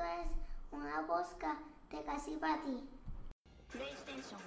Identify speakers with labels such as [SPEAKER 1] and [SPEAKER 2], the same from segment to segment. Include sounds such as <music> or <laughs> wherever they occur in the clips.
[SPEAKER 1] Esto es una bosca de casi para ti.
[SPEAKER 2] PlayStation.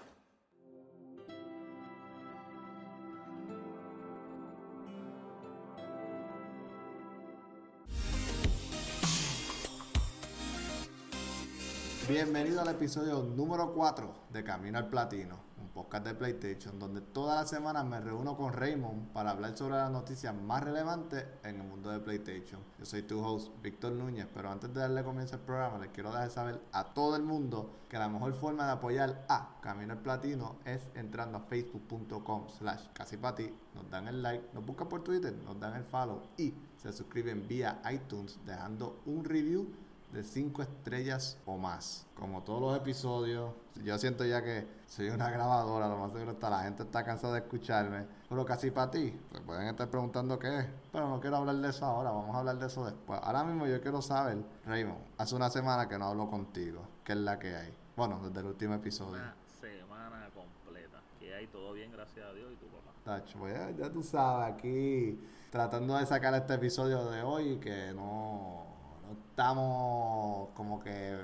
[SPEAKER 3] Bienvenido al episodio número 4 de Camino al Platino, podcast de PlayStation, donde todas las semanas me reúno con Raymond para hablar sobre las noticias más relevantes en el mundo de PlayStation. Yo soy tu host, Víctor Núñez, pero antes de darle comienzo al programa, les quiero dejar saber a todo el mundo que la mejor forma de apoyar a Camino al Platino es entrando a facebook.com slash casipati, nos dan el like, nos buscan por Twitter, nos dan el follow y se suscriben vía iTunes dejando un review de 5 estrellas o más. Como todos los episodios, yo siento ya que soy una grabadora, lo más seguro está, la gente está cansada de escucharme. Pero casi para ti, se pueden estar preguntando qué es. Pero no quiero hablar de eso ahora, vamos a hablar de eso después. Ahora mismo yo quiero saber, Raymond, hace una semana que no hablo contigo, ¿qué es la que hay? Bueno, desde el último episodio.
[SPEAKER 4] Una semana completa. Que hay todo bien, gracias a Dios y tu papá.
[SPEAKER 3] Tacho, pues ya, ya tú sabes, aquí tratando de sacar este episodio de hoy que no, no estamos como que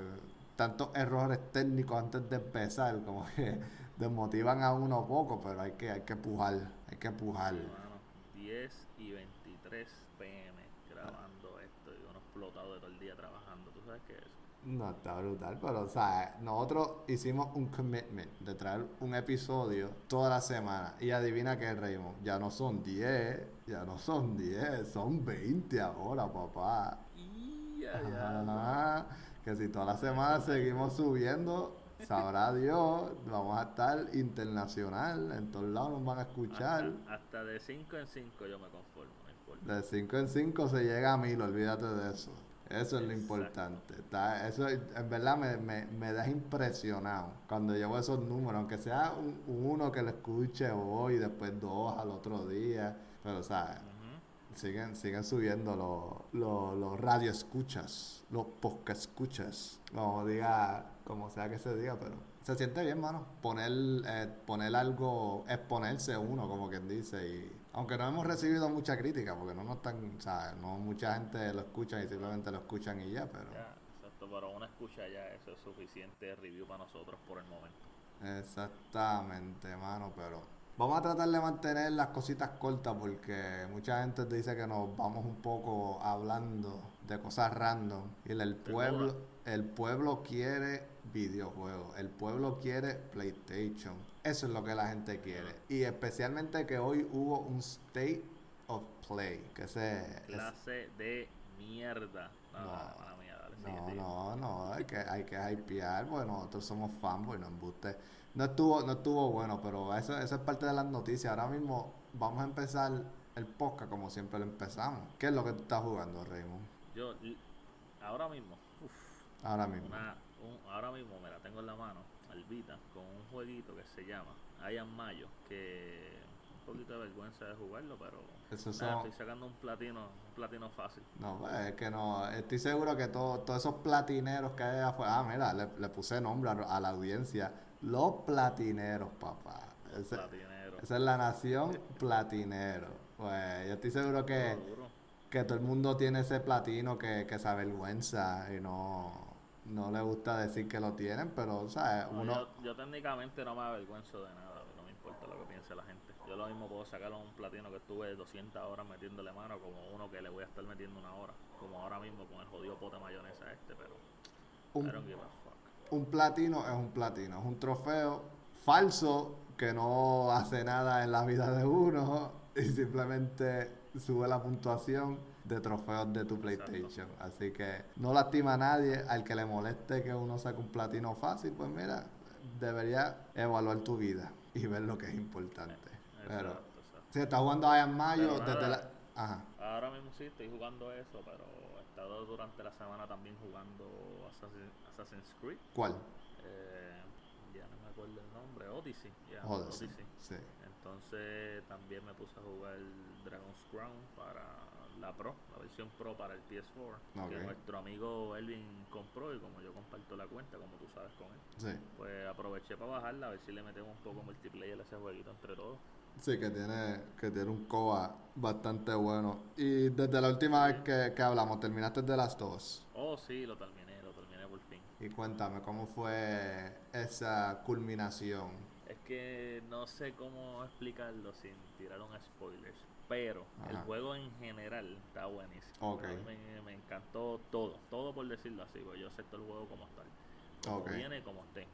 [SPEAKER 3] tantos errores técnicos antes de empezar, como que <laughs> desmotivan a uno poco, pero hay que, hay que pujar, hay que pujar.
[SPEAKER 4] Hermano, 10 y 23 pm grabando esto y uno explotado de todo el día trabajando. ¿Tú sabes qué es eso?
[SPEAKER 3] No, está brutal, pero o sea, nosotros hicimos un commitment de traer un episodio toda la semana y adivina qué, Raymond, ya no son 10, ya no son 10, son 20 ahora, papá. Que si toda la semana seguimos subiendo, sabrá Dios, vamos a estar internacional, en todos lados nos van a escuchar.
[SPEAKER 4] Hasta, hasta de 5 en 5 yo me conformo.
[SPEAKER 3] De 5 en 5 se llega a mil, olvídate de eso. Eso es lo importante. Está- eso en verdad me, me, me deja impresionado cuando llevo esos números, aunque sea un, uno que lo escuche hoy, después dos al otro día. Pero, ¿sabes? Siguen, siguen subiendo los, los, los radio escuchas, los podcast escuchas, como diga, como sea que se diga, pero se siente bien, mano. Poner, eh, poner algo, exponerse uno, como quien dice, y aunque no hemos recibido mucha crítica, porque no nos están, ¿sabes? No mucha gente lo escucha y simplemente lo escuchan y ya, pero
[SPEAKER 4] Ya, exacto, pero una escucha ya, eso es suficiente review para nosotros por el momento.
[SPEAKER 3] Exactamente, mano, pero vamos a tratar de mantener las cositas cortas porque mucha gente dice que nos vamos un poco hablando de cosas random y el pueblo, el pueblo quiere videojuegos, el pueblo quiere PlayStation, eso es lo que la gente quiere y especialmente que hoy hubo un State of Play, que se
[SPEAKER 4] Clase de mierda. No,
[SPEAKER 3] No.
[SPEAKER 4] no,
[SPEAKER 3] No, no, hay que, hay que hypear, porque nosotros somos fanboy, no embuste. No estuvo, no estuvo bueno, pero eso, eso es parte de las noticias. Ahora mismo vamos a empezar el podcast como siempre lo empezamos. ¿Qué es lo que tú estás jugando, Raymond?
[SPEAKER 4] Yo, ahora mismo,
[SPEAKER 3] Ahora mismo.
[SPEAKER 4] Una, un- ahora mismo me la tengo en la mano, al Vita, con un jueguito que se llama Am Mayo, que un poquito de vergüenza de jugarlo, pero nada,
[SPEAKER 3] son-
[SPEAKER 4] estoy sacando un platino, un platino fácil.
[SPEAKER 3] No, pues, es que no, estoy seguro que todo- todos esos platineros que hay afuera, ah, mira, le, le puse nombre a, a la audiencia, los platineros, papá. Ese-
[SPEAKER 4] Platinero.
[SPEAKER 3] esa es la nación platinero. Pues yo estoy seguro que... Que todo el mundo tiene ese platino que, que se avergüenza y no, no le gusta decir que lo tienen, pero, ¿sabes?
[SPEAKER 4] No,
[SPEAKER 3] Uno,
[SPEAKER 4] yo, yo técnicamente no me avergüenzo de nada, no me importa lo que piense la gente. Yo lo mismo puedo sacar un platino que estuve 200 horas metiéndole mano como uno que le voy a estar metiendo una hora. Como ahora mismo con el jodido pote mayonesa este, pero
[SPEAKER 3] un,
[SPEAKER 4] a.
[SPEAKER 3] un platino es un platino, es un trofeo falso que no hace nada en la vida de uno y simplemente sube la puntuación de trofeos de tu PlayStation. Así que no lastima a nadie al que le moleste que uno saque un platino fácil, pues mira, debería evaluar tu vida y ver lo que es importante. Pero
[SPEAKER 4] Exacto, exacto.
[SPEAKER 3] si estás jugando a en mayo
[SPEAKER 4] Pero
[SPEAKER 3] desde la... Ajá.
[SPEAKER 4] Ahora mismo sí estoy jugando eso, pero he estado durante la semana también jugando Assassin's Creed.
[SPEAKER 3] ¿Cuál?
[SPEAKER 4] Eh, ya no me acuerdo el nombre, Odyssey. ya,
[SPEAKER 3] Odyssey,
[SPEAKER 4] Odyssey.
[SPEAKER 3] sí.
[SPEAKER 4] Entonces también me puse a jugar Dragon's Crown para la Pro, la versión Pro para el PS4,
[SPEAKER 3] Ok.
[SPEAKER 4] que nuestro amigo Elvin compró y como yo comparto la cuenta, como tú sabes con él,
[SPEAKER 3] Sí.
[SPEAKER 4] pues aproveché para bajarla a ver si le metemos un poco multiplayer a ese jueguito entre todos.
[SPEAKER 3] Sí, que tiene, que tiene un coa bastante bueno. Y desde la última vez que, que hablamos, ¿terminaste de las dos?
[SPEAKER 4] Oh, sí, lo terminé.
[SPEAKER 3] Y cuéntame, ¿cómo fue esa culminación?
[SPEAKER 4] Es que no sé cómo explicarlo sin tirar un spoiler. Pero el juego en general está buenísimo.
[SPEAKER 3] Ok.
[SPEAKER 4] A mí Me, me encantó todo, todo por decirlo así, porque yo acepto el juego como está. Como viene, como esté.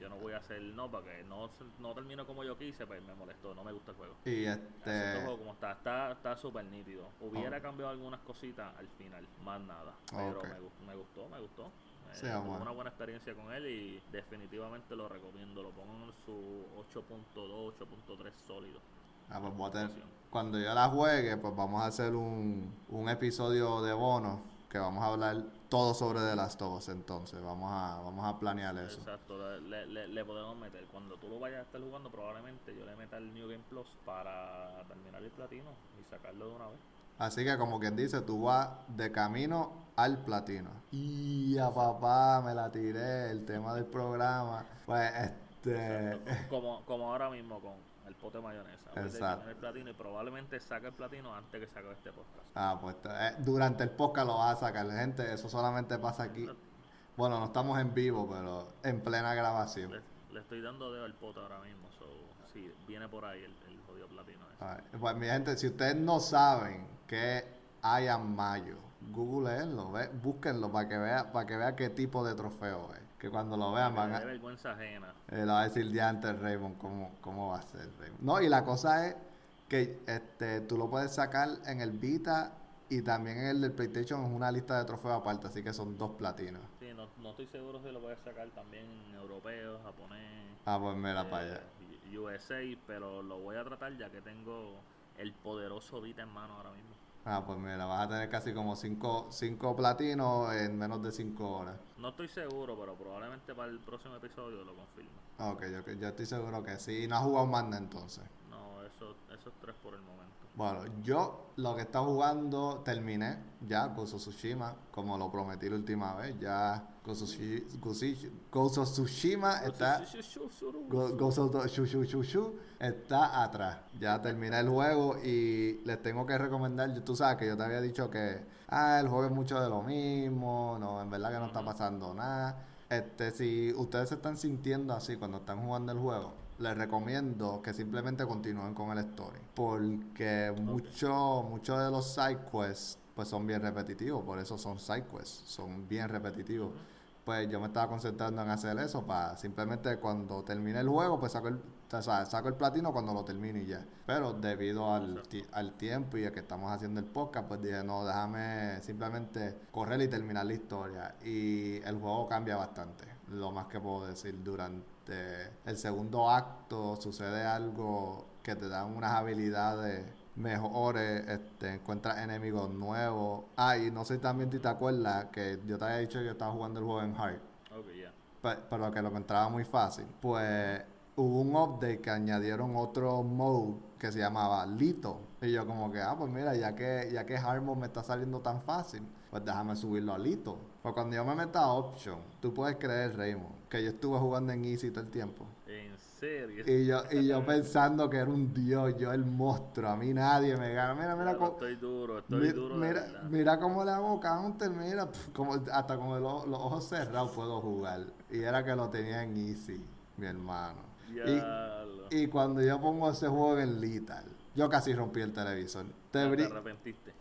[SPEAKER 4] Yo no voy a hacer, no, para que no, no termino como yo quise, pues me molestó, no me gusta el juego.
[SPEAKER 3] Y
[SPEAKER 4] Acepto el
[SPEAKER 3] este...
[SPEAKER 4] juego como está, está está súper nítido. Hubiera cambiado algunas cositas al final, más nada. Pero me, me gustó, me gustó. Eh, tuve una buena experiencia con él y definitivamente lo recomiendo. Lo pongo en su 8.2, 8.3 sólido.
[SPEAKER 3] Ah, pues voy a tener- cuando yo la juegue, pues vamos a hacer un, un episodio de bono que vamos a hablar todo sobre The Last of Us entonces. Vamos a, vamos a planear eso.
[SPEAKER 4] Exacto, le, le- le podemos meter. Cuando tú lo vayas a estar jugando, probablemente yo le meta el New Game Plus para terminar el platino y sacarlo de una vez.
[SPEAKER 3] Así que como quien dice, tú vas de camino al platino. Y a papá, me la tiré, el tema del programa. Pues este...
[SPEAKER 4] Como, <laughs> como ahora mismo con el pote de mayonesa.
[SPEAKER 3] Exacto.
[SPEAKER 4] al platino y probablemente saque el platino antes que saque este podcast.
[SPEAKER 3] Ah, pues eh, durante el podcast lo vas a sacar, gente. Eso solamente pasa aquí. Bueno, no estamos en vivo, pero en plena grabación.
[SPEAKER 4] Le, le estoy dando dedo al pote ahora mismo. So, sí, viene por ahí el, el jodido platino. ese.
[SPEAKER 3] Ver, Pues mi gente, si ustedes no saben qué hay en mayo, googleenlo, ve, búsquenlo para que vea, para que vea qué tipo de trofeo es. Que cuando lo vean van a,
[SPEAKER 4] vergüenza ajena.
[SPEAKER 3] eh, le va a decir ya antes Raymond cómo, cómo va a ser Raymond. No, y la cosa es que este tú lo puedes sacar en el Vita y también en el del PlayStation es una lista de trofeos aparte, así que son dos platinos.
[SPEAKER 4] Sí, no, no estoy seguro si lo voy a sacar también europeo, japonés.
[SPEAKER 3] Ah, pues mira
[SPEAKER 4] eh,
[SPEAKER 3] para allá.
[SPEAKER 4] USA, pero lo voy a tratar ya que tengo el poderoso Vita en mano ahora mismo.
[SPEAKER 3] Ah, pues mira, vas a tener casi como cinco, cinco platinos en menos de cinco horas.
[SPEAKER 4] No estoy seguro, pero probablemente para el próximo episodio lo confirmo.
[SPEAKER 3] Ok, yo, yo estoy seguro que sí. Y no has jugado nada entonces.
[SPEAKER 4] No, eso, esos tres por el momento.
[SPEAKER 3] Bueno, yo lo que está jugando terminé ya of Tsushima, como lo prometí la última vez. Ya of Tsushima está... Go- Ghost of Tsu- Shu- Shu- Shu está atrás. Ya terminé el juego y les tengo que recomendar. Tú sabes que yo te había dicho que ah, el juego es mucho de lo mismo, no, en verdad que no está pasando nada. Este, si ustedes se están sintiendo así cuando están jugando el juego, les recomiendo que simplemente continúen con el story. Porque muchos muchos de los side quests pues son bien repetitivos, por eso son side quests, son bien repetitivos pues yo me estaba concentrando en hacer eso para simplemente cuando termine el juego, pues saco el, o sea, saco el platino cuando lo termine y ya. Pero debido al, al tiempo y a que estamos haciendo el podcast, pues dije, no, déjame simplemente correr y terminar la historia. Y el juego cambia bastante, lo más que puedo decir. Durante el segundo acto sucede algo que te dan unas habilidades mejores, este, encuentras enemigos nuevos. Ah, y no sé también si te acuerdas que yo te había dicho que yo estaba jugando el juego en hard,
[SPEAKER 4] Ok, ya.
[SPEAKER 3] pe- pero que lo encontraba muy fácil. Pues hubo un update que añadieron otro mode que se llamaba Lito. Y yo como que, ah, pues mira, ya que, ya que hard mode me está saliendo tan fácil, pues déjame subirlo a Lito. Pues cuando yo me meto a Option, tú puedes creer, Raymond, que yo estuve jugando en Easy todo el tiempo.
[SPEAKER 4] En serio.
[SPEAKER 3] Y yo, y yo <laughs> pensando que era un dios, yo el monstruo, a mí nadie me gana. Mira, mira,
[SPEAKER 4] Claro,
[SPEAKER 3] cómo-
[SPEAKER 4] estoy duro, estoy
[SPEAKER 3] mi-
[SPEAKER 4] duro.
[SPEAKER 3] mira, mira cómo le hago counter, mira, como, hasta con los ojos cerrados puedo jugar. Y era que lo tenía en easy, mi hermano. Y, y cuando yo pongo ese juego en lethal, yo casi rompí el televisor. Te
[SPEAKER 4] ¿No te
[SPEAKER 3] bri-
[SPEAKER 4] arrepentiste?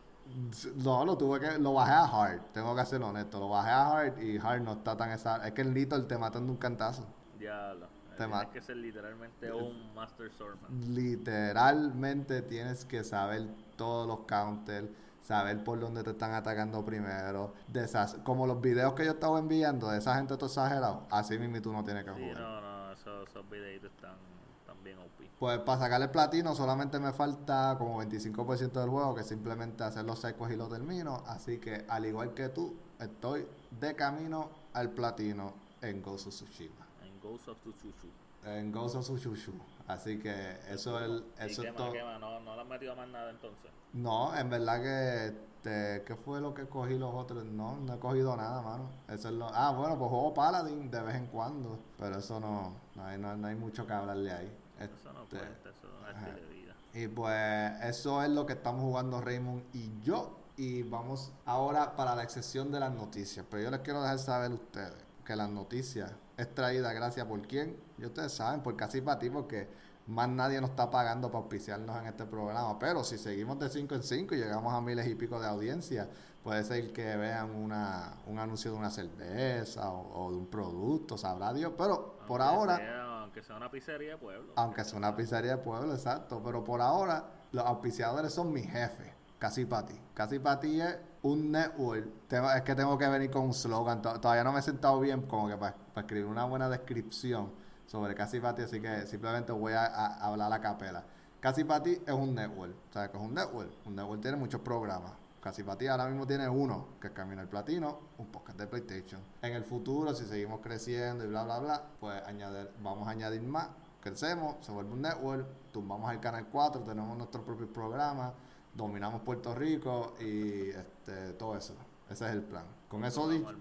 [SPEAKER 3] No, lo tuve que, lo bajé a hard, tengo que ser honesto, lo bajé a hard y hard no está tan esa, es que en lethal te matan de un cantazo.
[SPEAKER 4] Diablo.
[SPEAKER 3] Te
[SPEAKER 4] Tienes que ser literalmente un Master Swordman.
[SPEAKER 3] Literalmente tienes que saber todos los counters, saber por dónde te están atacando primero. deshac- como los videos que yo estaba enviando de esa gente todo exagerado, así mismo tú no tienes que
[SPEAKER 4] Sí,
[SPEAKER 3] jugar.
[SPEAKER 4] no, no, esos, esos videitos están, están bien OP.
[SPEAKER 3] Pues para sacar el platino solamente me falta como 25% del juego, que simplemente hacer los secos y lo termino. Así que al igual que tú, estoy de camino al platino en Ghost of Tsushima.
[SPEAKER 4] En Ghost of Tsushima.
[SPEAKER 3] En Ghost of Tsushima. Así que eso es, eso
[SPEAKER 4] ¿Y qué
[SPEAKER 3] es todo.
[SPEAKER 4] ¿No, no le has metido más nada entonces?
[SPEAKER 3] No, en verdad que, este, ¿qué fue lo que cogí los otros? No, no he cogido nada, mano. Eso es lo... Ah, bueno, pues juego Paladin de vez en cuando, pero eso no, no hay, no, no hay mucho que hablarle ahí.
[SPEAKER 4] Eso no
[SPEAKER 3] Este,
[SPEAKER 4] cuenta, eso no es de vida.
[SPEAKER 3] Y pues eso es lo que estamos jugando Raymond y yo. Y vamos ahora para la excepción de las noticias. Pero yo les quiero dejar saber a ustedes que las noticias es traída gracias por quién. Y ustedes saben, por casi para ti, porque más nadie nos está pagando para auspiciarnos en este programa. Pero si seguimos de 5 en 5 y llegamos a miles y pico de audiencia, puede ser que vean una, un anuncio de una cerveza o, o de un producto, sabrá Dios. Pero por
[SPEAKER 4] Aunque
[SPEAKER 3] ahora...
[SPEAKER 4] sea- aunque sea una pizzería de pueblo.
[SPEAKER 3] Aunque sea una pizzería de pueblo, exacto. Pero por ahora, los auspiciadores son mis jefes. Casi para ti. Casi para ti es un network. Es que tengo que venir con un slogan. To- Todavía no me he sentado bien como que para, escribir una buena descripción sobre Casi para ti. Así que simplemente voy a, hablar a capela. Casi para ti es un network. ¿Sabes qué es un network? Un network tiene muchos programas. Casi para ti ahora mismo tiene uno, que es Camino al Platino, un podcast de PlayStation. En el futuro, si seguimos creciendo y bla, bla, bla, pues añadir, vamos a añadir más. Crecemos, se vuelve un network, tumbamos el Canal 4, tenemos nuestros propios programas, dominamos Puerto Rico y este, todo eso. Ese es el plan. Con eso dicho,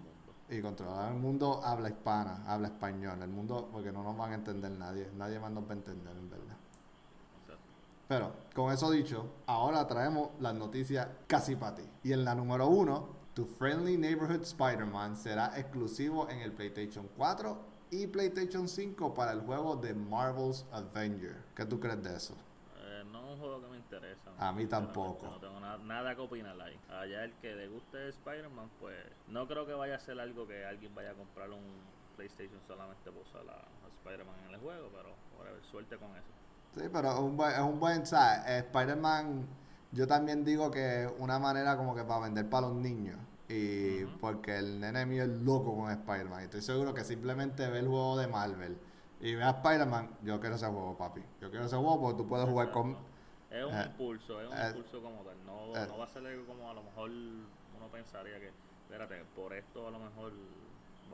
[SPEAKER 3] y controlar el mundo habla hispana, habla español. El mundo, porque no nos van a entender nadie, nadie más nos va a entender, en verdad. Pero, con eso dicho, ahora traemos las noticias casi para ti. Y en la número uno, tu Friendly Neighborhood Spider-Man será exclusivo en el PlayStation 4 y PlayStation 5 para el juego de Marvel's Avenger. ¿Qué tú crees de eso?
[SPEAKER 4] Eh, no es un juego que me interesa.
[SPEAKER 3] A mí tampoco.
[SPEAKER 4] No tengo na- nada que opinar ahí. Allá el que le guste Spider-Man, pues no creo que vaya a ser algo que alguien vaya a comprar un PlayStation solamente por usar a, a Spider-Man en el juego, pero whatever, suerte con eso.
[SPEAKER 3] Sí, pero es un buen, es un buen ¿sabes? Spider-Man, yo también digo que es una manera como que para vender para los niños. Y porque el nene mío es loco con Spider-Man. Y estoy seguro que simplemente ve el juego de Marvel y ve a Spider-Man, yo quiero ese juego, papi. Yo quiero ese juego porque tú puedes jugar con... <laughs>
[SPEAKER 4] Es un
[SPEAKER 3] eh,
[SPEAKER 4] impulso, es un
[SPEAKER 3] eh,
[SPEAKER 4] impulso como tal. No,
[SPEAKER 3] eh.
[SPEAKER 4] no va a ser como a lo mejor uno pensaría que, espérate, por esto a lo mejor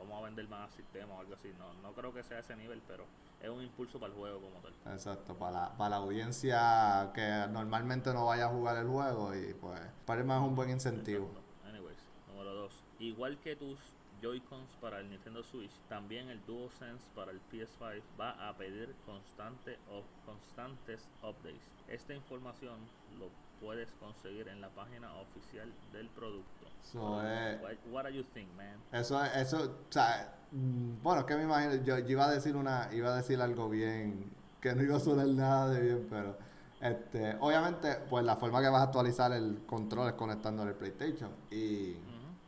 [SPEAKER 4] vamos a vender más sistemas o algo así. No, no creo que sea ese nivel, pero es un impulso para el juego como tal.
[SPEAKER 3] Exacto, para la, para la audiencia que normalmente no vaya a jugar el juego y pues Spider-Man es un buen incentivo.
[SPEAKER 4] Exacto. Anyways, número 2. Igual que tus Joy-Cons para el Nintendo Switch, también el DualSense para el PS5 va a pedir constante o constantes updates. Esta información lo puedes conseguir en la página oficial del producto.
[SPEAKER 3] So, eh,
[SPEAKER 4] what, what do you think, man?
[SPEAKER 3] Eso, eso, o sea, mm, bueno, es que me imagino, yo, yo iba a decir una, iba a decir algo bien, que no iba a sonar nada de bien, pero, este, obviamente, pues la forma que vas a actualizar el control es conectándole el PlayStation. Y.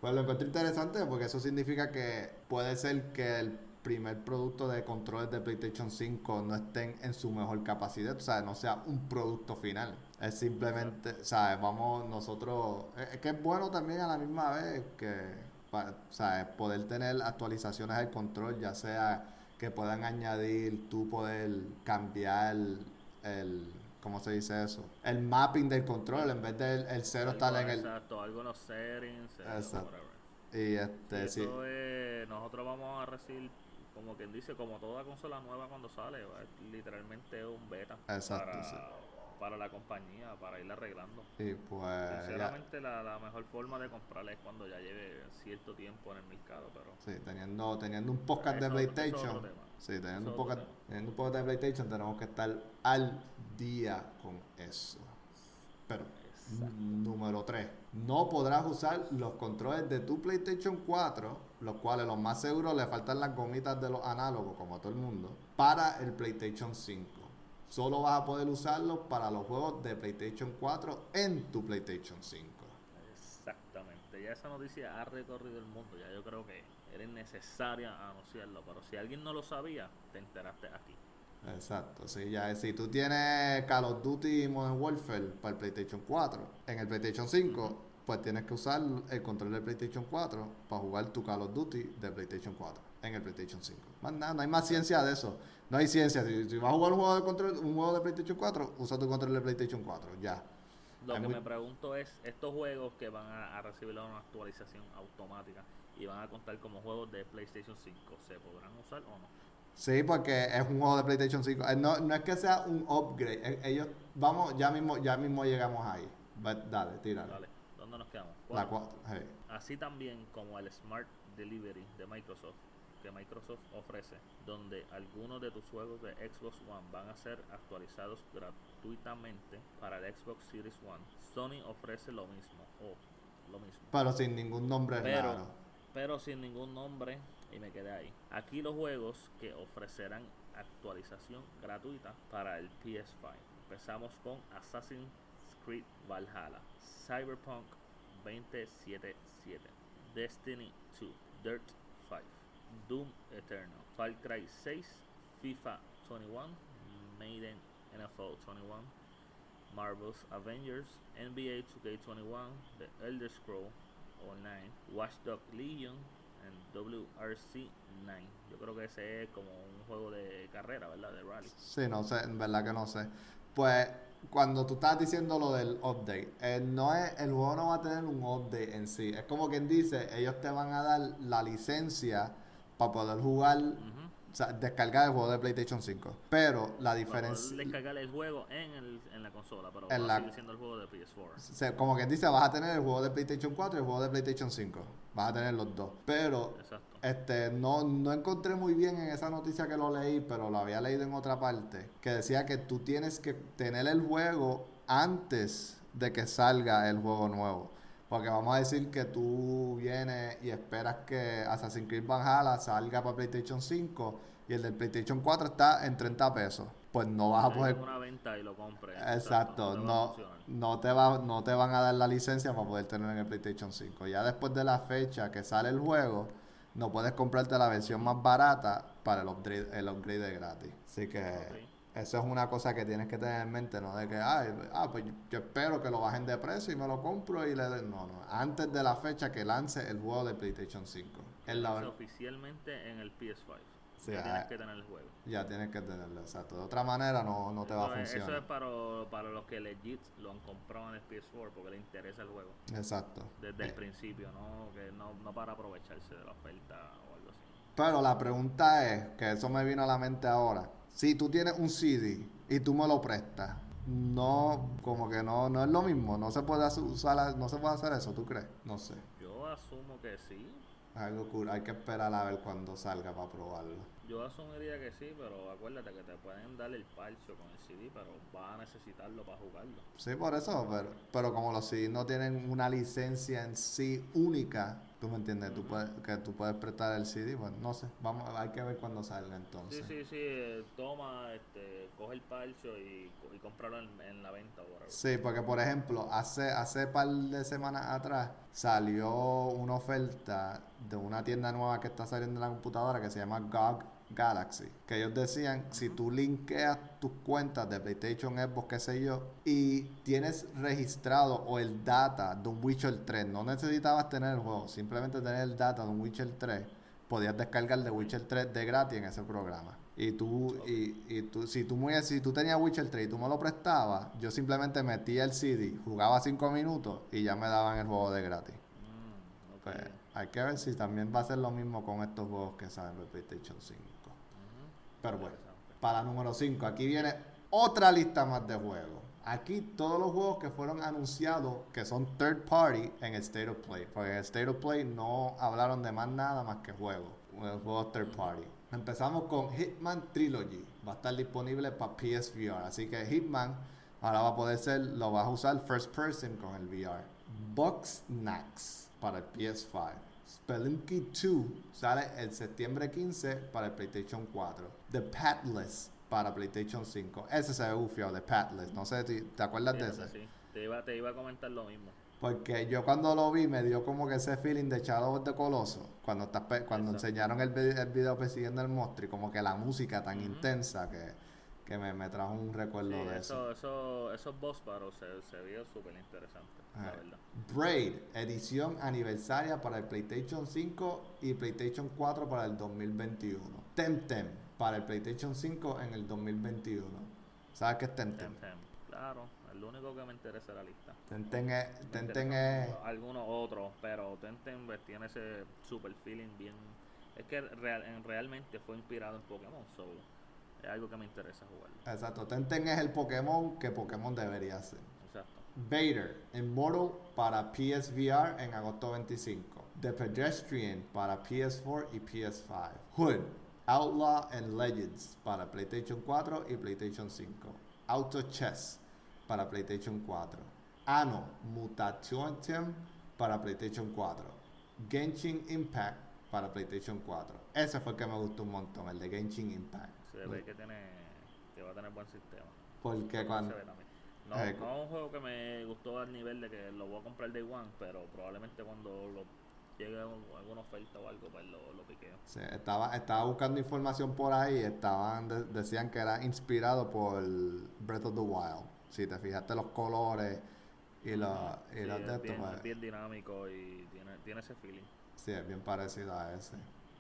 [SPEAKER 3] pues lo encuentro interesante porque eso significa que puede ser que el primer producto de controles de PlayStation 5 no estén en su mejor capacidad, o sea, no sea un producto final. Es simplemente, ¿sabes? Vamos nosotros, es es que es bueno también a la misma vez que, pa- ¿sabes? Poder tener actualizaciones del control, ya sea que puedan añadir, tú poder cambiar el, ¿cómo se dice eso? El mapping del control, en vez del el cero estar en el...
[SPEAKER 4] Exacto, los settings,
[SPEAKER 3] Exacto. Y
[SPEAKER 4] Y
[SPEAKER 3] este, sí.
[SPEAKER 4] eso es, nosotros vamos a recibir, como quien dice, como toda consola nueva cuando sale, va, es literalmente un beta
[SPEAKER 3] Exacto,
[SPEAKER 4] para,
[SPEAKER 3] sí.
[SPEAKER 4] para la compañía, para irla arreglando.
[SPEAKER 3] Y pues
[SPEAKER 4] Sinceramente, la, la mejor forma de comprarla es cuando ya lleve cierto tiempo en el mercado, pero
[SPEAKER 3] sí, teniendo, teniendo un podcast de PlayStation. Sí, teniendo un,
[SPEAKER 4] tema.
[SPEAKER 3] teniendo un podcast de PlayStation tenemos que estar al día con eso. Pero,
[SPEAKER 4] Exacto.
[SPEAKER 3] número 3, no podrás usar los controles de tu PlayStation 4, los cuales los más seguros le faltan las gomitas de los análogos, como a todo el mundo, para el PlayStation 5. Solo vas a poder usarlos para los juegos de PlayStation 4 en tu PlayStation 5.
[SPEAKER 4] exactamente. Ya esa noticia ha recorrido el mundo, ya yo creo que era innecesaria anunciarlo, pero si alguien no lo sabía, te enteraste aquí.
[SPEAKER 3] Exacto, sí, ya si tú tienes Call of Duty y Modern Warfare para el PlayStation 4, en el PlayStation 5, pues tienes que usar el control del PlayStation 4 para jugar tu Call of Duty de PlayStation 4 en el PlayStation 5. Más nada, no hay más ciencia de eso. No hay ciencia. Si, si vas a jugar un juego de control, un juego de PlayStation 4, usa tu control de PlayStation 4, ya.
[SPEAKER 4] Lo
[SPEAKER 3] Hay
[SPEAKER 4] que
[SPEAKER 3] muy-
[SPEAKER 4] me pregunto es, estos juegos que van a, a recibir una actualización automática y van a contar como juegos de PlayStation 5, ¿se podrán usar o no?
[SPEAKER 3] Sí, porque es un juego de PlayStation 5. Eh, No, no es que sea un upgrade. eh, Ellos, vamos, ya mismo, ya mismo llegamos ahí. Dale, tírale.
[SPEAKER 4] Dale, ¿dónde nos quedamos?
[SPEAKER 3] La
[SPEAKER 4] Cuatro.
[SPEAKER 3] 4.
[SPEAKER 4] Así también como el Smart Delivery de Microsoft, que Microsoft ofrece, donde algunos de tus juegos de Xbox One van a ser actualizados gratuitamente para el Xbox Series One, Sony ofrece lo mismo, o lo mismo.
[SPEAKER 3] Pero sin ningún nombre
[SPEAKER 4] Pero,
[SPEAKER 3] raro.
[SPEAKER 4] Pero sin ningún nombre y me quedé ahí. Aquí los juegos que ofrecerán actualización gratuita para el PS5. Empezamos con Assassin's Creed Valhalla, Cyberpunk 2077, Destiny 2, Dirt 5, Doom Eternal, Far Cry 6, FIFA 21, Maiden NFL 21, Marvel's Avengers, NBA 2K21, The Elder Scroll Online, Watch Dogs Legion, and WRC 9. Yo creo que ese es como un juego de carrera, ¿verdad? De rally.
[SPEAKER 3] Sí, no sé, en verdad que no sé. Pues cuando tú estás diciendo lo del update, eh, no es, el juego no va a tener un update en sí. Es como quien dice, ellos te van a dar la licencia para poder jugar. O sea, descargar el juego de PlayStation 5. Pero la diferencia,
[SPEAKER 4] descargar el juego en, el, en la consola, pero
[SPEAKER 3] En
[SPEAKER 4] va
[SPEAKER 3] la-
[SPEAKER 4] siendo el juego de PS4.
[SPEAKER 3] se- como quien dice, vas a tener el juego de PlayStation 4 y el juego de PlayStation 5. Vas a tener los dos. Pero
[SPEAKER 4] Exacto.
[SPEAKER 3] Este, no, no encontré muy bien en esa noticia que lo leí, pero lo había leído en otra parte, que decía que tú tienes que tener el juego antes de que salga el juego nuevo. Porque vamos a decir que tú vienes y esperas que Assassin's Creed Valhalla salga para PlayStation 5 y el del PlayStation 4 está en 30 pesos. Pues no vas a poder...
[SPEAKER 4] una venta y lo.
[SPEAKER 3] Exacto, no, no, te va, no te van a dar la licencia para poder tener en el PlayStation 5. Ya después de la fecha que sale el juego, no puedes comprarte la versión más barata para el upgrade, el upgrade de gratis. Así que. Eso es una cosa que tienes que tener en mente, no de que, ay, ah, pues yo, espero que lo bajen de precio y me lo compro y le den. No, no, antes de la fecha que lance el juego de PlayStation 5. Es la,
[SPEAKER 4] oficialmente en el PS5.
[SPEAKER 3] Sí,
[SPEAKER 4] Ya
[SPEAKER 3] ah,
[SPEAKER 4] tienes que tener el juego.
[SPEAKER 3] ya tienes que tenerlo, exacto. De otra manera no, no te va a funcionar.
[SPEAKER 4] Eso es para, para los que legit lo han comprado en el PS4 porque les interesa el juego
[SPEAKER 3] Exacto.
[SPEAKER 4] desde el
[SPEAKER 3] Eh,
[SPEAKER 4] principio, no, que no, no para aprovecharse de la oferta o algo así.
[SPEAKER 3] Pero la pregunta es, que eso me vino a la mente ahora. Si tú tienes un CD y tú me lo prestas, no, como que no, no es lo mismo. No se puede hacer- usar, no se puede hacer eso, ¿tú crees? No sé.
[SPEAKER 4] Yo asumo que sí.
[SPEAKER 3] Algo cool. Hay que esperar a ver cuando salga para probarlo.
[SPEAKER 4] Yo asumiría que sí, pero acuérdate que te pueden dar el parcho con el CD, pero vas a necesitarlo para jugarlo.
[SPEAKER 3] Sí, por eso, pero, pero como los CDs no tienen una licencia en sí única, tú me entiendes, tú puedes, que tú puedes prestar el CD, pues no sé, vamos, hay que ver cuando salga
[SPEAKER 4] Sí,
[SPEAKER 3] entonces.
[SPEAKER 4] sí, sí, eh, toma, este, coge el parcho y, y cómpralo en, en la venta.
[SPEAKER 3] Sí, porque por ejemplo, hace hace par de semanas atrás salió una oferta de una tienda nueva que está saliendo en la computadora que se llama GOG Galaxy. Que ellos decían, si tú linkeas tus cuentas de PlayStation, Xbox, qué sé yo, y tienes registrado o el data de un Witcher 3, no necesitabas tener el juego, simplemente tener el data de un Witcher 3, podías descargar de Witcher 3 de gratis en ese programa. Y tú, y, y tú, si tú muy, si tú tenías Witcher 3 y tú me lo prestabas, yo simplemente metía el CD, jugaba 5 minutos y ya me daban el juego de gratis.
[SPEAKER 4] Mm.
[SPEAKER 3] Pues hay que ver si también va a ser lo mismo con estos juegos que salen de PlayStation 5. Pero bueno, para número 5, aquí viene otra lista más de juegos. Aquí todos los juegos que fueron anunciados que son third party en el State of Play. Porque en el State of Play no hablaron de más nada más que juegos. Juegos third party. Empezamos con Hitman Trilogy. Va a estar disponible para PSVR. Así que Hitman ahora va a poder ser, lo vas a usar first person con el VR. Box Snacks para el PS5. Spelunky 2 sale el septiembre 15 para el PlayStation 4. The Patless para PlayStation 5. Ese se ve bufiado, The Patless. No sé, si ¿te acuerdas de ese?
[SPEAKER 4] sí. Te iba, te iba a comentar lo mismo.
[SPEAKER 3] Porque yo cuando lo vi me dio como que ese feeling de Shadow of the Colossus. Cuando, estás cuando
[SPEAKER 4] Exacto.
[SPEAKER 3] enseñaron el, el video persiguiendo el monstruo y como que la música tan intensa que, que me, me trajo un recuerdo
[SPEAKER 4] Sí,
[SPEAKER 3] de eso.
[SPEAKER 4] eso, eso, esos boss battles se, se vio súper interesante, la
[SPEAKER 3] Ah.
[SPEAKER 4] verdad.
[SPEAKER 3] Braid, edición aniversaria para el PlayStation 5 y PlayStation 4 para el 2021. Temtem para el PlayStation 5 en el 2021. ¿Sabes qué es Temtem?
[SPEAKER 4] Temtem, claro, el único que me interesa la lista.
[SPEAKER 3] Temtem es,
[SPEAKER 4] interesan
[SPEAKER 3] es,
[SPEAKER 4] algunos otros, pero Temtem pues, tiene ese super feeling bien. Es que real, en- realmente fue inspirado en Pokémon, so es algo que me interesa jugar.
[SPEAKER 3] exacto, Temtem es el Pokémon que Pokémon debería ser.
[SPEAKER 4] Exacto.
[SPEAKER 3] Vader Immortal para PSVR en agosto 25. The Pedestrian para PS4 y PS5. Hood Outlaw and Legends para PlayStation 4 y PlayStation 5. Auto Chess para PlayStation 4. Anno Mutation para PlayStation 4. Genshin Impact para PlayStation 4. Ese fue el que me gustó un montón, el de Genshin Impact.
[SPEAKER 4] Se ve que tiene que va a tener buen sistema.
[SPEAKER 3] Porque cuando...
[SPEAKER 4] No,
[SPEAKER 3] Eh,
[SPEAKER 4] no es un juego que me gustó al nivel de que lo voy a comprar Day One, pero probablemente cuando lo llegue un- alguna oferta o algo, pues lo, lo piqueo.
[SPEAKER 3] Sí, estaba, estaba buscando información por ahí, estaban de- decían que era inspirado por Breath of the Wild. Si te fijaste los colores y los, y
[SPEAKER 4] Sí,
[SPEAKER 3] de
[SPEAKER 4] es,
[SPEAKER 3] esto,
[SPEAKER 4] bien,
[SPEAKER 3] pues,
[SPEAKER 4] es bien dinámico y tiene, tiene ese feeling.
[SPEAKER 3] sí, es bien parecido a ese.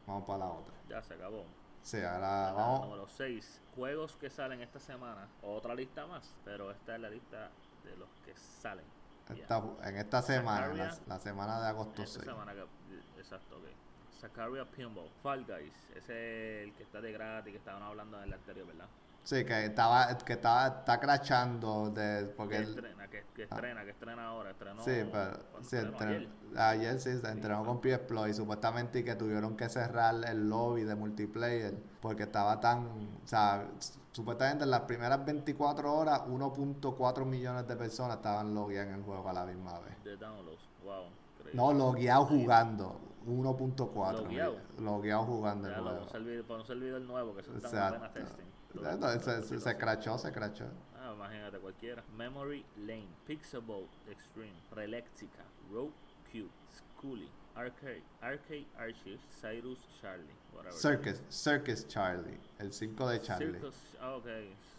[SPEAKER 3] Vamos para la otra.
[SPEAKER 4] Ya se acabó.
[SPEAKER 3] Sí, ahora
[SPEAKER 4] La
[SPEAKER 3] vamos.
[SPEAKER 4] Número 6. Juegos que salen esta semana. Otra lista más, pero esta es la lista de los que salen.
[SPEAKER 3] En esta semana, la, semana de agosto
[SPEAKER 4] Esta
[SPEAKER 3] 6.
[SPEAKER 4] semana que, exacto, ok. Pinball, Fall Guys, ese es el que está de gratis, que estaban hablando en el anterior, ¿verdad?
[SPEAKER 3] Sí, que estaba, que estaba, está crachando de, porque
[SPEAKER 4] que estrena, que, que estrena, que estrena ahora, estrenó.
[SPEAKER 3] Sí, pero
[SPEAKER 4] ¿cuándo
[SPEAKER 3] sí,
[SPEAKER 4] estrenó? Ayer.
[SPEAKER 3] ayer. sí, se entrenó con P-Exploit y supuestamente que tuvieron que cerrar el lobby de multiplayer porque estaba tan, o sea, supuestamente en las primeras 24 horas 1.4 millones de personas estaban logueadas en el juego a la misma vez.
[SPEAKER 4] De downloads, wow. increíble.
[SPEAKER 3] No, logueados jugando, 1.4
[SPEAKER 4] Logueado.
[SPEAKER 3] logueados jugando el juego.
[SPEAKER 4] por un servidor, nuevo que se está apenas
[SPEAKER 3] Entonces, se, se, se crachó, se crachó.
[SPEAKER 4] Ah, imagínate cualquiera. Memory Lane, Pixelbolt Extreme, Relectica, Road Cube, Schooly, Arcade, Arcade Archives, Cyrus Charlie, whatever.
[SPEAKER 3] Circus, Circus Charlie, el 5 de Charlie.
[SPEAKER 4] Circus, ah, ok,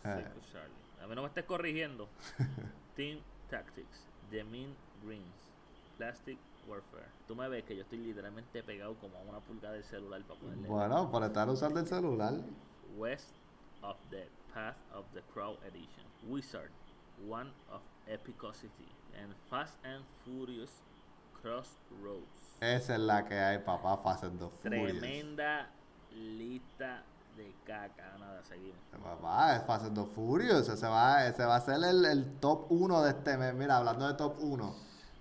[SPEAKER 4] Circus Charlie. A mí no me estés corrigiendo. <laughs> Team Tactics, The Mean Greens, Plastic Warfare. Tú me ves que yo estoy literalmente pegado como a una pulgada del celular para ponerle.
[SPEAKER 3] Bueno, por estar usando el celular.
[SPEAKER 4] West of the Path of the Crow Edition, Wizard, One of Epicosity, and Fast and Furious Crossroads.
[SPEAKER 3] Esa es la que hay, papá, Fast and the Furious.
[SPEAKER 4] Tremenda lista de caca. Nada, seguimos.
[SPEAKER 3] Papá, es Fast and the Furious. Ese va, ese va a ser el, el top 1 de este mes. Mira, hablando de top 1.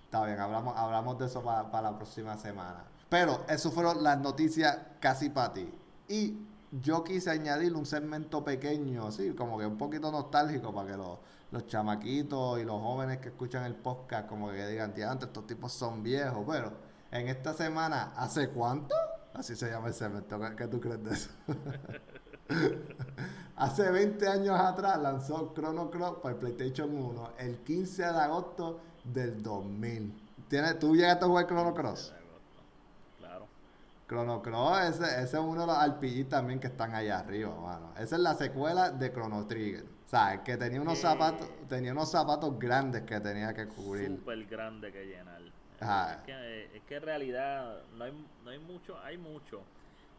[SPEAKER 3] Está bien, hablamos, hablamos de eso para la próxima semana. Pero eso fueron las noticias casi para ti. Y yo quise añadir un segmento pequeño, así, como que un poquito nostálgico para que los, los chamaquitos y los jóvenes que escuchan el podcast, como que digan, tío, antes estos tipos son viejos. Pero en esta semana, ¿hace cuánto? Así se llama el segmento. ¿Qué, qué tú crees de eso? <laughs> Hace 20 años atrás lanzó Chrono Cross para el PlayStation 1 el 15 de agosto del 2000. ¿Tienes, ¿Tú llegaste a jugar Chrono Cross? Chrono Cross, ese, ese es uno de los RPG también que están allá arriba, mano. Esa es la secuela de Chrono Trigger. O sea, que tenía unos
[SPEAKER 4] Eh.
[SPEAKER 3] zapatos, tenía unos zapatos grandes que tenía que cubrir.
[SPEAKER 4] Súper grande que llenar.
[SPEAKER 3] Ajá.
[SPEAKER 4] Es que, es que en realidad no hay, no hay mucho, hay mucho.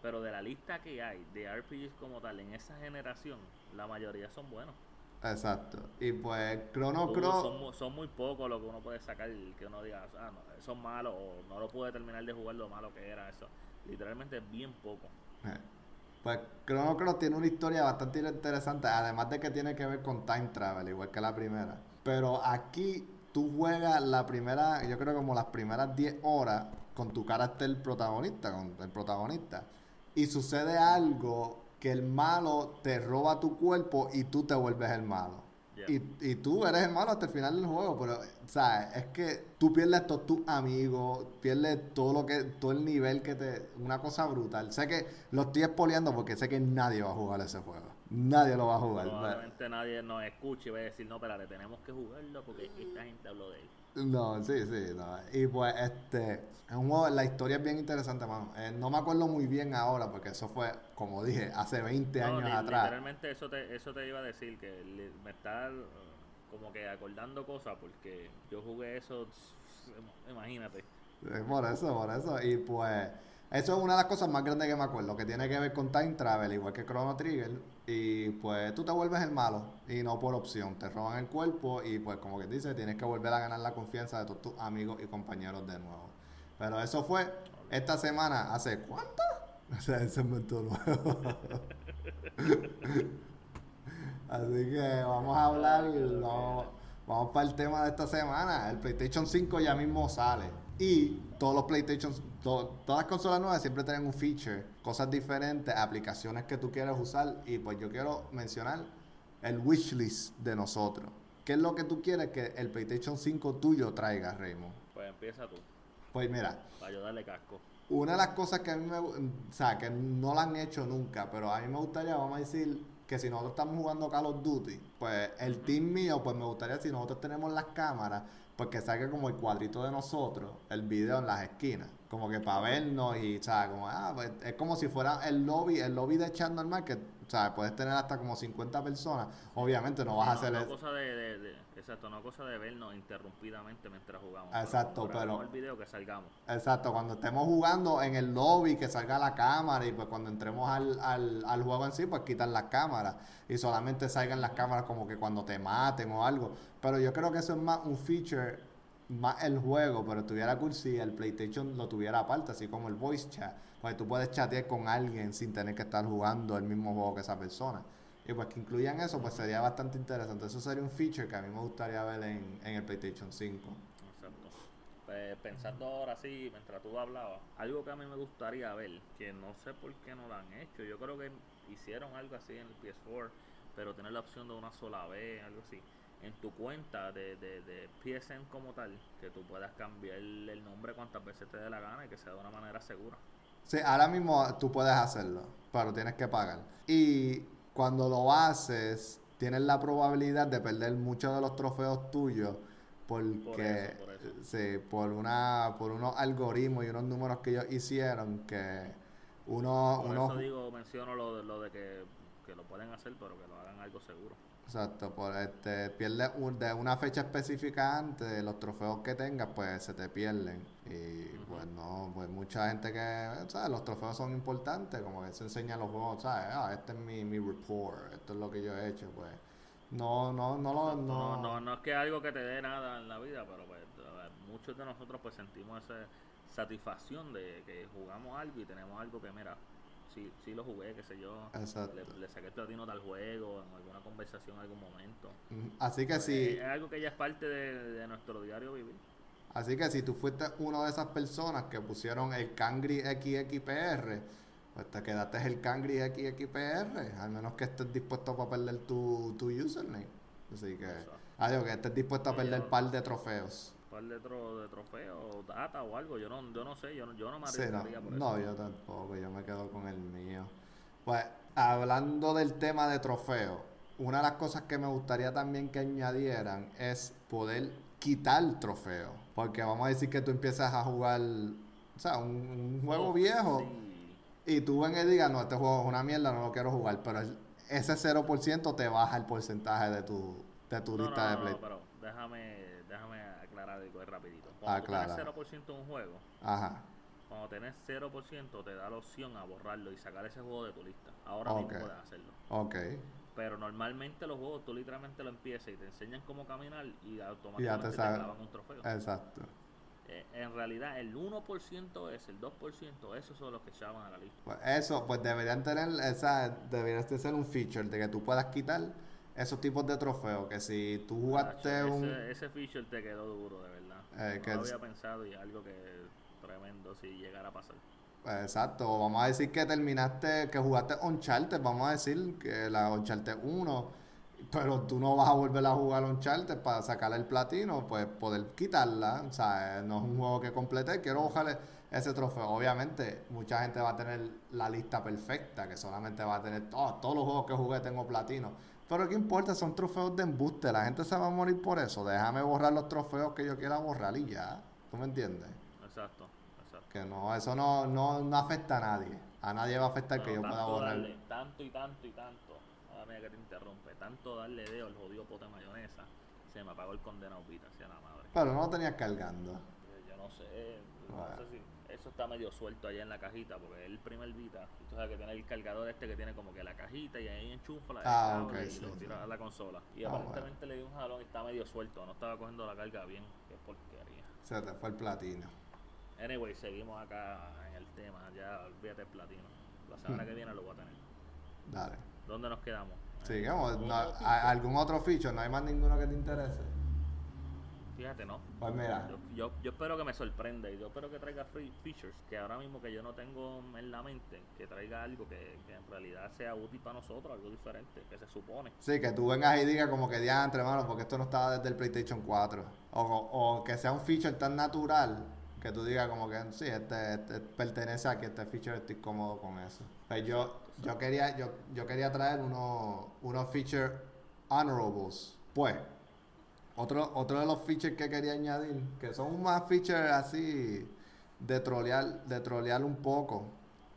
[SPEAKER 4] Pero de la lista que hay de RPGs como tal en esa generación, la mayoría son buenos.
[SPEAKER 3] Exacto. Y pues Chrono Cross.
[SPEAKER 4] son, mu- son muy pocos lo que uno puede sacar que uno diga, ah, no, son malos o no lo pude terminar de jugar lo malo que era eso. Literalmente bien poco.
[SPEAKER 3] Eh, Pues Chrono Cross tiene una historia bastante interesante, además de que tiene que ver con time travel, igual que la primera. Pero aquí tú juegas la primera, yo creo como las primeras 10 horas con tu carácter protagonista, con el protagonista. Y sucede algo que el malo te roba tu cuerpo y tú te vuelves el malo. Y, y tú eres el malo hasta el final del juego, pero, ¿sabes? Es que tú pierdes todos tus amigos, pierdes todo lo que, todo el nivel que te... Una cosa brutal. Sé que lo estoy expoliando porque sé que nadie va a jugar ese juego. Nadie lo va a jugar.
[SPEAKER 4] Probablemente nadie nos escuche y va a decir, no, espérate, tenemos que jugarlo porque esta gente habló de él.
[SPEAKER 3] No, sí, sí, no. Y pues, este, es un juego, la historia es bien interesante, mano. Eh, no me acuerdo muy bien ahora porque eso fue, como dije, hace 20
[SPEAKER 4] No,
[SPEAKER 3] años
[SPEAKER 4] li-
[SPEAKER 3] atrás.
[SPEAKER 4] Literalmente eso te, eso te iba a decir, que li- me está eh, como que acordando cosas porque yo jugué eso, imagínate.
[SPEAKER 3] Es por eso, por eso. Y pues, eso es una de las cosas más grandes que me acuerdo, que tiene que ver con Time Travel, igual que Chrono Trigger. Y pues tú te vuelves el malo, y no por opción. Te roban el cuerpo, y pues, como que dice, tienes que volver a ganar la confianza de todos tus amigos y compañeros de nuevo. Pero eso fue esta semana, ¿hace cuánto? <laughs> O sea, segmento nuevo. <laughs> Así que vamos a hablar, no, vamos para el tema de esta semana. El PlayStation 5 ya mismo sale. Y todos los PlayStation, to- todas las consolas nuevas siempre tienen un feature, cosas diferentes, aplicaciones que tú quieres usar. Y pues yo quiero mencionar el wishlist de nosotros. ¿Qué es lo que tú quieres que el PlayStation 5 tuyo traiga, Raymond?
[SPEAKER 4] Pues empieza tú,
[SPEAKER 3] Pues mira,
[SPEAKER 4] para yo darle casco.
[SPEAKER 3] una de las cosas que a mí me o sea, que no la han hecho nunca, pero a mí me gustaría, vamos a decir, que si nosotros estamos jugando Call of Duty, pues el team mío, pues me gustaría si nosotros tenemos las cámaras, pues que salga como el cuadrito de nosotros, el video en las esquinas, como que para vernos y, o sea, como, ah, pues es como si fuera el lobby, el lobby de chat normal, que, o sea, puedes tener hasta como 50 personas, obviamente no vas a hacer
[SPEAKER 4] no
[SPEAKER 3] eso.
[SPEAKER 4] cosa de, de- de- exacto, no cosa de vernos interrumpidamente mientras jugamos.
[SPEAKER 3] Exacto, pero-
[SPEAKER 4] el video que salgamos.
[SPEAKER 3] Exacto, cuando estemos jugando en el lobby, que salga la cámara y pues cuando entremos al, al, al juego en sí, pues quitan las cámaras y solamente salgan las cámaras como que cuando te maten o algo. Pero yo creo que eso es más un feature, más el juego, pero estuviera cool si el PlayStation lo tuviera aparte, así como el voice chat. Pues tú puedes chatear con alguien sin tener que estar jugando el mismo juego que esa persona. Y pues que incluyan eso, pues sería bastante interesante. Eso sería un feature que a mí me gustaría ver en, en el PlayStation 5.
[SPEAKER 4] Exacto. Pues, pensando ahora sí, mientras tú hablabas, algo que a mí me gustaría ver, que no sé por qué no lo han hecho, yo creo que hicieron algo así en el PS4, pero tener la opción de una sola vez, algo así, en tu cuenta de, de, de PSN como tal, que tú puedas cambiar el nombre cuantas veces te dé la gana y que sea de una manera segura.
[SPEAKER 3] Sí, ahora mismo tú puedes hacerlo, pero tienes que pagar. Y cuando lo haces, tienes la probabilidad de perder muchos de los trofeos tuyos porque
[SPEAKER 4] Por eso, por eso.
[SPEAKER 3] sí, por una por unos algoritmos y unos números que ellos hicieron que uno
[SPEAKER 4] Por
[SPEAKER 3] uno
[SPEAKER 4] eso digo, menciono lo de, lo de que, que lo pueden hacer, pero que lo hagan algo seguro.
[SPEAKER 3] Exacto, por este, pierdes un- de una fecha específica antes, los trofeos que tengas, pues se te pierden. Y pues no, pues mucha gente que, ¿sabes? Los trofeos son importantes, como que se enseñan los juegos, ¿sabes? Ah, este es mi, mi report, esto es lo que yo he hecho, pues. No, no, no lo,
[SPEAKER 4] No,
[SPEAKER 3] no.
[SPEAKER 4] no, no es que algo que te dé nada en la vida, pero pues, muchos de nosotros pues sentimos esa satisfacción de que jugamos algo y tenemos algo que, mira, sí, sí lo jugué, qué sé yo,
[SPEAKER 3] Exacto.
[SPEAKER 4] le, le saqué el platino tal juego, en alguna conversación, en algún momento.
[SPEAKER 3] Así que
[SPEAKER 4] Eh,
[SPEAKER 3] si,
[SPEAKER 4] Es, algo que ya es parte de, de nuestro diario vivir.
[SPEAKER 3] así que si tú fuiste una de esas personas que pusieron el Cangri XXPR, pues te quedaste el Cangri XXPR, al menos que estés dispuesto para perder tu, tu username. Así que,
[SPEAKER 4] Exacto.
[SPEAKER 3] adiós, que estés dispuesto a perder
[SPEAKER 4] yo-
[SPEAKER 3] par de trofeos.
[SPEAKER 4] De, tro- de data o algo, yo no, yo no sé, yo no, yo no me
[SPEAKER 3] Sí, no,
[SPEAKER 4] arriesgaría por
[SPEAKER 3] no,
[SPEAKER 4] eso.
[SPEAKER 3] yo tampoco, yo me quedo con el mío. Pues, hablando del tema de trofeos, una de las cosas que me gustaría también que añadieran es poder quitar trofeos. Porque vamos a decir que tú empiezas a jugar, o sea, un, un juego
[SPEAKER 4] Oh,
[SPEAKER 3] viejo
[SPEAKER 4] sí.
[SPEAKER 3] y tú ven y digas, no, este juego es una mierda, no lo quiero jugar, pero el- ese 0% te baja el porcentaje de tu, de tu
[SPEAKER 4] No,
[SPEAKER 3] lista
[SPEAKER 4] no,
[SPEAKER 3] de
[SPEAKER 4] no,
[SPEAKER 3] play.
[SPEAKER 4] no, pero déjame, déjame aclarar algo rapidito. Cuando
[SPEAKER 3] Aclara.
[SPEAKER 4] tú tienes 0% en un juego,
[SPEAKER 3] Ajá,
[SPEAKER 4] Cuando tenés 0% te da la opción a borrarlo y sacar ese juego de tu lista. Ahora
[SPEAKER 3] Ok.
[SPEAKER 4] mismo puedes hacerlo.
[SPEAKER 3] ok.
[SPEAKER 4] Pero normalmente los juegos tú literalmente lo empiezas y te enseñan cómo caminar y
[SPEAKER 3] Y
[SPEAKER 4] automáticamente
[SPEAKER 3] te
[SPEAKER 4] te, clavan un trofeo.
[SPEAKER 3] Exacto.
[SPEAKER 4] Eh, en realidad el 1% es, el 2%, esos son los que llaman a la lista.
[SPEAKER 3] Pues eso, pues deberían tener esa, debería de ser un feature de que tú puedas quitar esos tipos de trofeos. Que si tú jugaste
[SPEAKER 4] Nacho,
[SPEAKER 3] un.
[SPEAKER 4] ese, ese feature te quedó duro, de verdad.
[SPEAKER 3] Eh,
[SPEAKER 4] no
[SPEAKER 3] que
[SPEAKER 4] lo había pensado y algo que tremendo si llegara a pasar.
[SPEAKER 3] exacto, vamos a decir que terminaste, que jugaste Uncharted, vamos a decir que la Uncharted 1, pero tú no vas a volver a jugar Uncharted para sacarle el platino, pues poder quitarla, o sea, no es un juego que completé, quiero buscarle ese trofeo. Obviamente, mucha gente va a tener la lista perfecta, que solamente va a tener "Oh, todos los juegos que jugué tengo platino. Pero qué importa, son trofeos de embuste, la gente se va a morir por eso. Déjame borrar los trofeos que yo quiera borrar y ya. ¿Tú me entiendes?
[SPEAKER 4] Exacto, exacto.
[SPEAKER 3] Que no, eso no, no, no afecta a nadie. A nadie va a afectar que yo pueda borrar.
[SPEAKER 4] darle, tanto y tanto y tanto. Ahora mira que te interrumpe. Tanto darle dedo al jodido pote de mayonesa. Se me apagó el condenado Vita, hacia la madre.
[SPEAKER 3] Pero no lo tenías cargando.
[SPEAKER 4] Eh, Yo no sé, no
[SPEAKER 3] Bueno.
[SPEAKER 4] sé si eso está medio suelto allá en la cajita porque es el primer Vita. Tú sabes que tiene el cargador este que tiene como que la cajita y ahí enchufa la
[SPEAKER 3] Ah,
[SPEAKER 4] cable
[SPEAKER 3] ok,
[SPEAKER 4] y
[SPEAKER 3] sí,
[SPEAKER 4] lo
[SPEAKER 3] sí.
[SPEAKER 4] tira a la consola. Y
[SPEAKER 3] Ah,
[SPEAKER 4] aparentemente le di un jalón y está medio suelto. No estaba cogiendo la carga bien. Qué porquería.
[SPEAKER 3] Se te fue el platino.
[SPEAKER 4] Anyway, seguimos acá en el tema. Ya olvídate el platino. La semana
[SPEAKER 3] Hmm.
[SPEAKER 4] que viene lo voy a tener.
[SPEAKER 3] Dale.
[SPEAKER 4] ¿Dónde nos quedamos?
[SPEAKER 3] Sigamos.
[SPEAKER 4] ¿Algún
[SPEAKER 3] No,
[SPEAKER 4] otro
[SPEAKER 3] ¿a-
[SPEAKER 4] feature?
[SPEAKER 3] ¿Algún otro feature? ¿No hay más ninguno que te interese?
[SPEAKER 4] Fíjate, no.
[SPEAKER 3] Pues mira,
[SPEAKER 4] Yo, yo, yo espero que me sorprenda y yo espero que traiga free features que ahora mismo que yo no tengo en la mente, que traiga algo que, que en realidad sea útil para nosotros, algo diferente, que se supone.
[SPEAKER 3] sí, que tú vengas y digas como que diantre, mano, porque esto no estaba desde el PlayStation 4. O, o que sea un feature tan natural que tú digas como que sí, este, este pertenece a que este feature estoy cómodo con eso. Pues yo, yo quería, yo, yo quería traer unos unos features honorables. Pues, otro, otro de los features que quería añadir, que son más features así de trolear, de trolear un poco,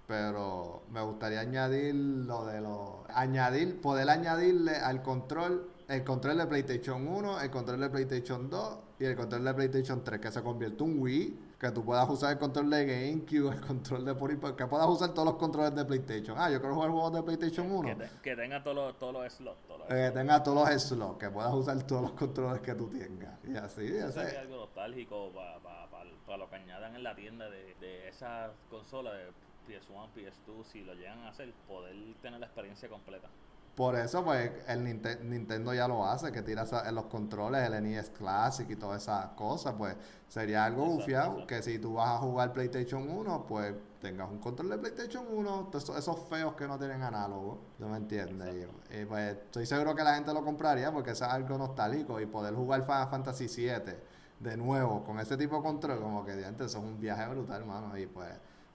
[SPEAKER 3] pero me gustaría añadir lo de los añadir, poder añadirle al control el control de PlayStation 1, el control de PlayStation 2 y el control de PlayStation 3, que se convierte en un Wii, que tú puedas usar el control de GameCube, el control de ahí, que puedas usar todos los controles de PlayStation. Ah, yo quiero jugar juegos de PlayStation 1.
[SPEAKER 4] Que, te- que tenga todos los, todos los slots. Todos los
[SPEAKER 3] que tenga todos los slots, que puedas usar todos los controles que tú tengas. Y así, ese-
[SPEAKER 4] sería algo nostálgico para lo que añadan en la tienda de, de esas consolas de PS1, PS2, si lo llegan a hacer, poder tener la experiencia completa.
[SPEAKER 3] Por eso, pues, el Ninte- Nintendo ya lo hace, que tira en los controles, el NES Classic y todas esas cosas, pues, sería algo
[SPEAKER 4] Exacto,
[SPEAKER 3] bufiado,
[SPEAKER 4] exacto.
[SPEAKER 3] que si tú vas a jugar PlayStation 1, pues, tengas un control de PlayStation 1, todos esos, esos feos que no tienen análogo, ¿no me entiendes? Y, pues, estoy seguro que la gente lo compraría porque es algo nostálgico y poder jugar Final Fantasy 7 de nuevo con ese tipo de control, como que de antes, eso es un viaje brutal, hermano, y pues...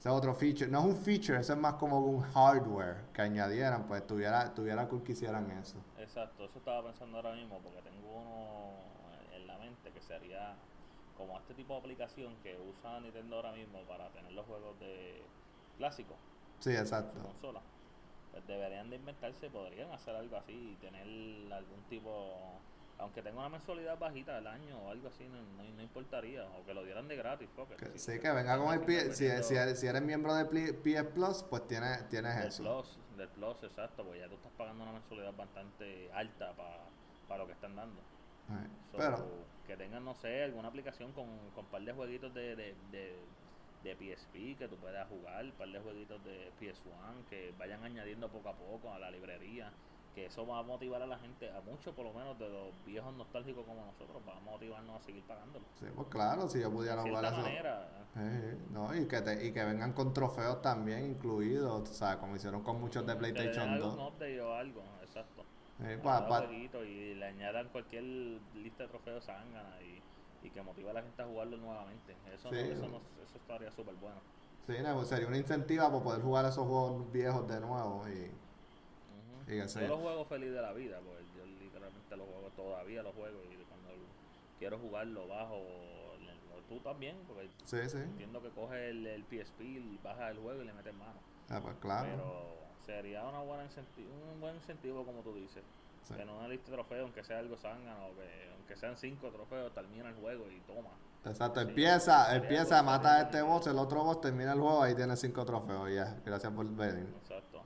[SPEAKER 3] Ese es otro feature. No es un feature, eso es más como un hardware que añadieran, pues tuviera, tuviera cool que hicieran eso.
[SPEAKER 4] Exacto, eso estaba pensando ahora mismo porque tengo uno en la mente que sería como este tipo de aplicación que usa Nintendo ahora mismo para tener los juegos de clásicos
[SPEAKER 3] Sí,
[SPEAKER 4] su
[SPEAKER 3] exacto.
[SPEAKER 4] consola. Pues deberían de inventarse, podrían hacer algo así y tener algún tipo, aunque tenga una mensualidad bajita al año o algo así, no, no, no importaría, o que lo dieran de gratis. it.
[SPEAKER 3] Que- sí, que venga con el
[SPEAKER 4] estás
[SPEAKER 3] P- si, si, eres, si eres miembro de PS Plus, pues tienes, tienes
[SPEAKER 4] del
[SPEAKER 3] eso.
[SPEAKER 4] Plus, del Plus, exacto, pues ya tú estás pagando una mensualidad bastante alta para lo que están dando. So,
[SPEAKER 3] Pero,
[SPEAKER 4] que tengan, no sé, alguna aplicación con, con par de jueguitos de, de, de, de PSP que tú puedas jugar, par de jueguitos de PS1 que vayan añadiendo poco a poco a la librería, que eso va a motivar a la gente, a muchos por lo menos de los viejos nostálgicos como nosotros, va a motivarnos a seguir pagándolo.
[SPEAKER 3] sí, pues claro, si yo pudiera
[SPEAKER 4] De
[SPEAKER 3] jugar eso.
[SPEAKER 4] manera,
[SPEAKER 3] Sí, no, y que, te, y que vengan con trofeos también incluidos, o sea, como hicieron con muchos de PlayStation
[SPEAKER 4] algún
[SPEAKER 3] 2.
[SPEAKER 4] update o algo, exacto.
[SPEAKER 3] Sí,
[SPEAKER 4] Cada
[SPEAKER 3] pa- pa-
[SPEAKER 4] jueguito y le añadan cualquier lista de trofeos zángana y, y que motive a la gente a jugarlo nuevamente. Eso, no- eso, no- eso estaría súper bueno.
[SPEAKER 3] sí, no, sería una incentiva para poder jugar esos juegos viejos de nuevo. Y. Y
[SPEAKER 4] Yo los juego feliz de la vida, porque yo literalmente los juego todavía, los juego y cuando quiero jugar lo bajo. tú también, porque
[SPEAKER 3] sí, sí.
[SPEAKER 4] entiendo que coge el, el PSP y baja el juego y le mete mano.
[SPEAKER 3] Ah, pues claro.
[SPEAKER 4] Pero sería una buena un buen incentivo, como tú dices.
[SPEAKER 3] Sí.
[SPEAKER 4] Que lista de trofeos, aunque sea algo zángano, que aunque sean cinco trofeos, termina el juego y toma.
[SPEAKER 3] Exacto,
[SPEAKER 4] Sí,
[SPEAKER 3] empieza,
[SPEAKER 4] sería
[SPEAKER 3] empieza, mata a este boss, el otro boss termina el juego, ahí tiene cinco trofeos, ya. Gracias por venir.
[SPEAKER 4] Exacto.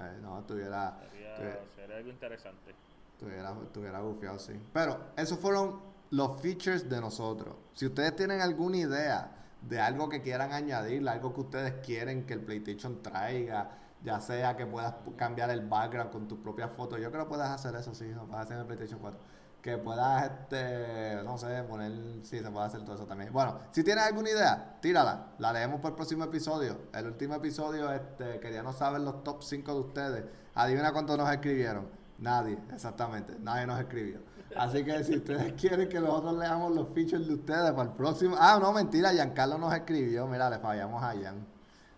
[SPEAKER 3] Eh, no, tuviera,
[SPEAKER 4] Sería,
[SPEAKER 3] tuviera,
[SPEAKER 4] sería algo interesante.
[SPEAKER 3] tuviera, tuviera bufiado, sí. Pero esos fueron los features de nosotros. Si ustedes tienen alguna idea de algo que quieran añadir, algo que ustedes quieren que el PlayStation traiga, ya sea que puedas pu- cambiar el background con tus propias fotos, yo creo que puedes hacer eso, sí, lo puedes hacer en el PlayStation 4. Que puedas, este, no sé, poner, sí, se puede hacer todo eso también. Bueno, si tienes alguna idea, tírala, la leemos para el próximo episodio. El último episodio, este, queríamos saber los top 5 de ustedes. Adivina cuántos nos escribieron. Nadie, exactamente, nadie nos escribió. Así que si ustedes <laughs> quieren que nosotros leamos los features de ustedes para el próximo. Ah, no, mentira, Giancarlo nos escribió. Mira, le fallamos a Jan.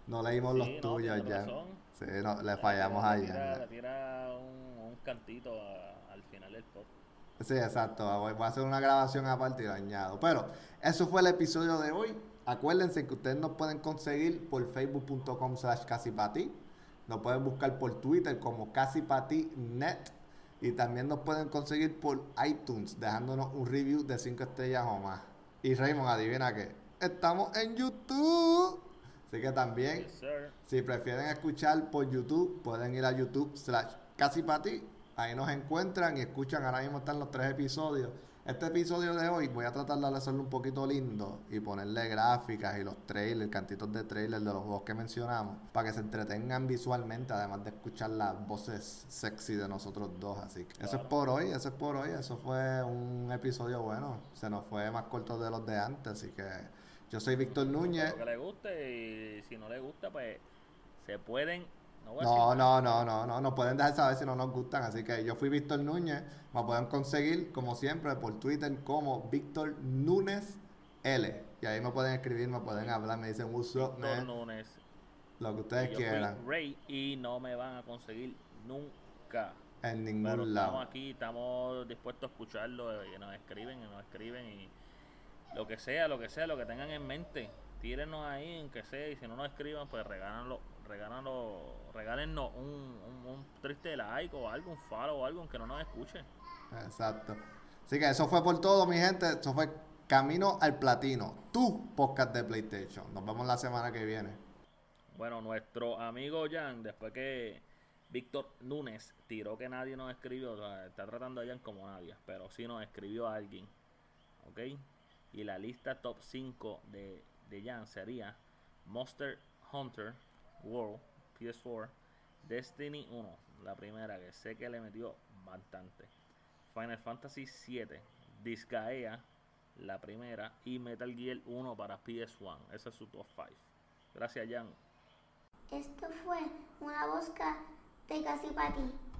[SPEAKER 3] No leímos los
[SPEAKER 4] no,
[SPEAKER 3] tuyos, Jan. Sí, no, le fallamos a
[SPEAKER 4] Le tira,
[SPEAKER 3] Jan.
[SPEAKER 4] le tira un, un cantito a- al final del top.
[SPEAKER 3] Sí, exacto. Voy, a hacer una grabación aparte y lo añado. Pero eso fue el episodio de hoy. Acuérdense que ustedes nos pueden conseguir por facebook.com slash casipati. Nos pueden buscar por Twitter como casipati.net. Y también nos pueden conseguir por iTunes dejándonos un review de 5 estrellas o más. Y Raymond, adivina qué. Estamos en YouTube. Así que también
[SPEAKER 4] Yes,
[SPEAKER 3] si prefieren escuchar por YouTube, pueden ir a YouTube slash casi. Ahí nos encuentran y escuchan. Ahora mismo están los tres episodios. Este episodio de hoy voy a tratar de hacerlo un poquito lindo y ponerle gráficas y los trailers, cantitos de trailers de los juegos que mencionamos, para que se entretengan visualmente, además de escuchar las voces sexy de nosotros dos. Así que eso es por hoy, eso es por hoy. Eso fue un episodio bueno. Se nos fue más corto de los de antes, así que yo soy Víctor Núñez.
[SPEAKER 4] Lo que le guste y si no le gusta, pues se pueden. No,
[SPEAKER 3] No, no, no, no, no, nos pueden dejar saber si no nos gustan. Así que yo fui Víctor Núñez. Me pueden conseguir, como siempre, por Twitter como Víctor Núñez L. Y ahí me pueden escribir, me pueden hablar, me dicen
[SPEAKER 4] Víctor
[SPEAKER 3] man?
[SPEAKER 4] Núñez.
[SPEAKER 3] Lo que ustedes
[SPEAKER 4] Yo
[SPEAKER 3] quieran,
[SPEAKER 4] fui Rey y no me van a conseguir nunca.
[SPEAKER 3] en
[SPEAKER 4] Pero
[SPEAKER 3] ningún
[SPEAKER 4] estamos
[SPEAKER 3] lado.
[SPEAKER 4] aquí, estamos dispuestos a escucharlo y nos escriben y nos escriben y lo que sea, lo que sea, lo que tengan en mente, tírenos ahí en que sea y si no nos escriban pues regálanlo, regálanlo, regálennos un, un, un triste like o algo, un follow o algo aunque no nos escuche.
[SPEAKER 3] Exacto. Así que eso fue por todo, mi gente. Eso fue Camino al Platino, tu podcast de PlayStation. Nos vemos la semana que viene.
[SPEAKER 4] Bueno, nuestro amigo Jan, después que Víctor Núñez tiró que nadie nos escribió, o sea, está tratando a Jan como nadie, pero sí nos escribió a alguien. ¿Ok? Y la lista top 5 de, de Jan sería Monster Hunter World PS4, Destiny 1, la primera que sé que le metió bastante. Final Fantasy 7, Disgaea, la primera, y Metal Gear 1 para PS1. Ese es su top 5. Gracias, Jan.
[SPEAKER 1] Esto fue una bosca de casi para ti.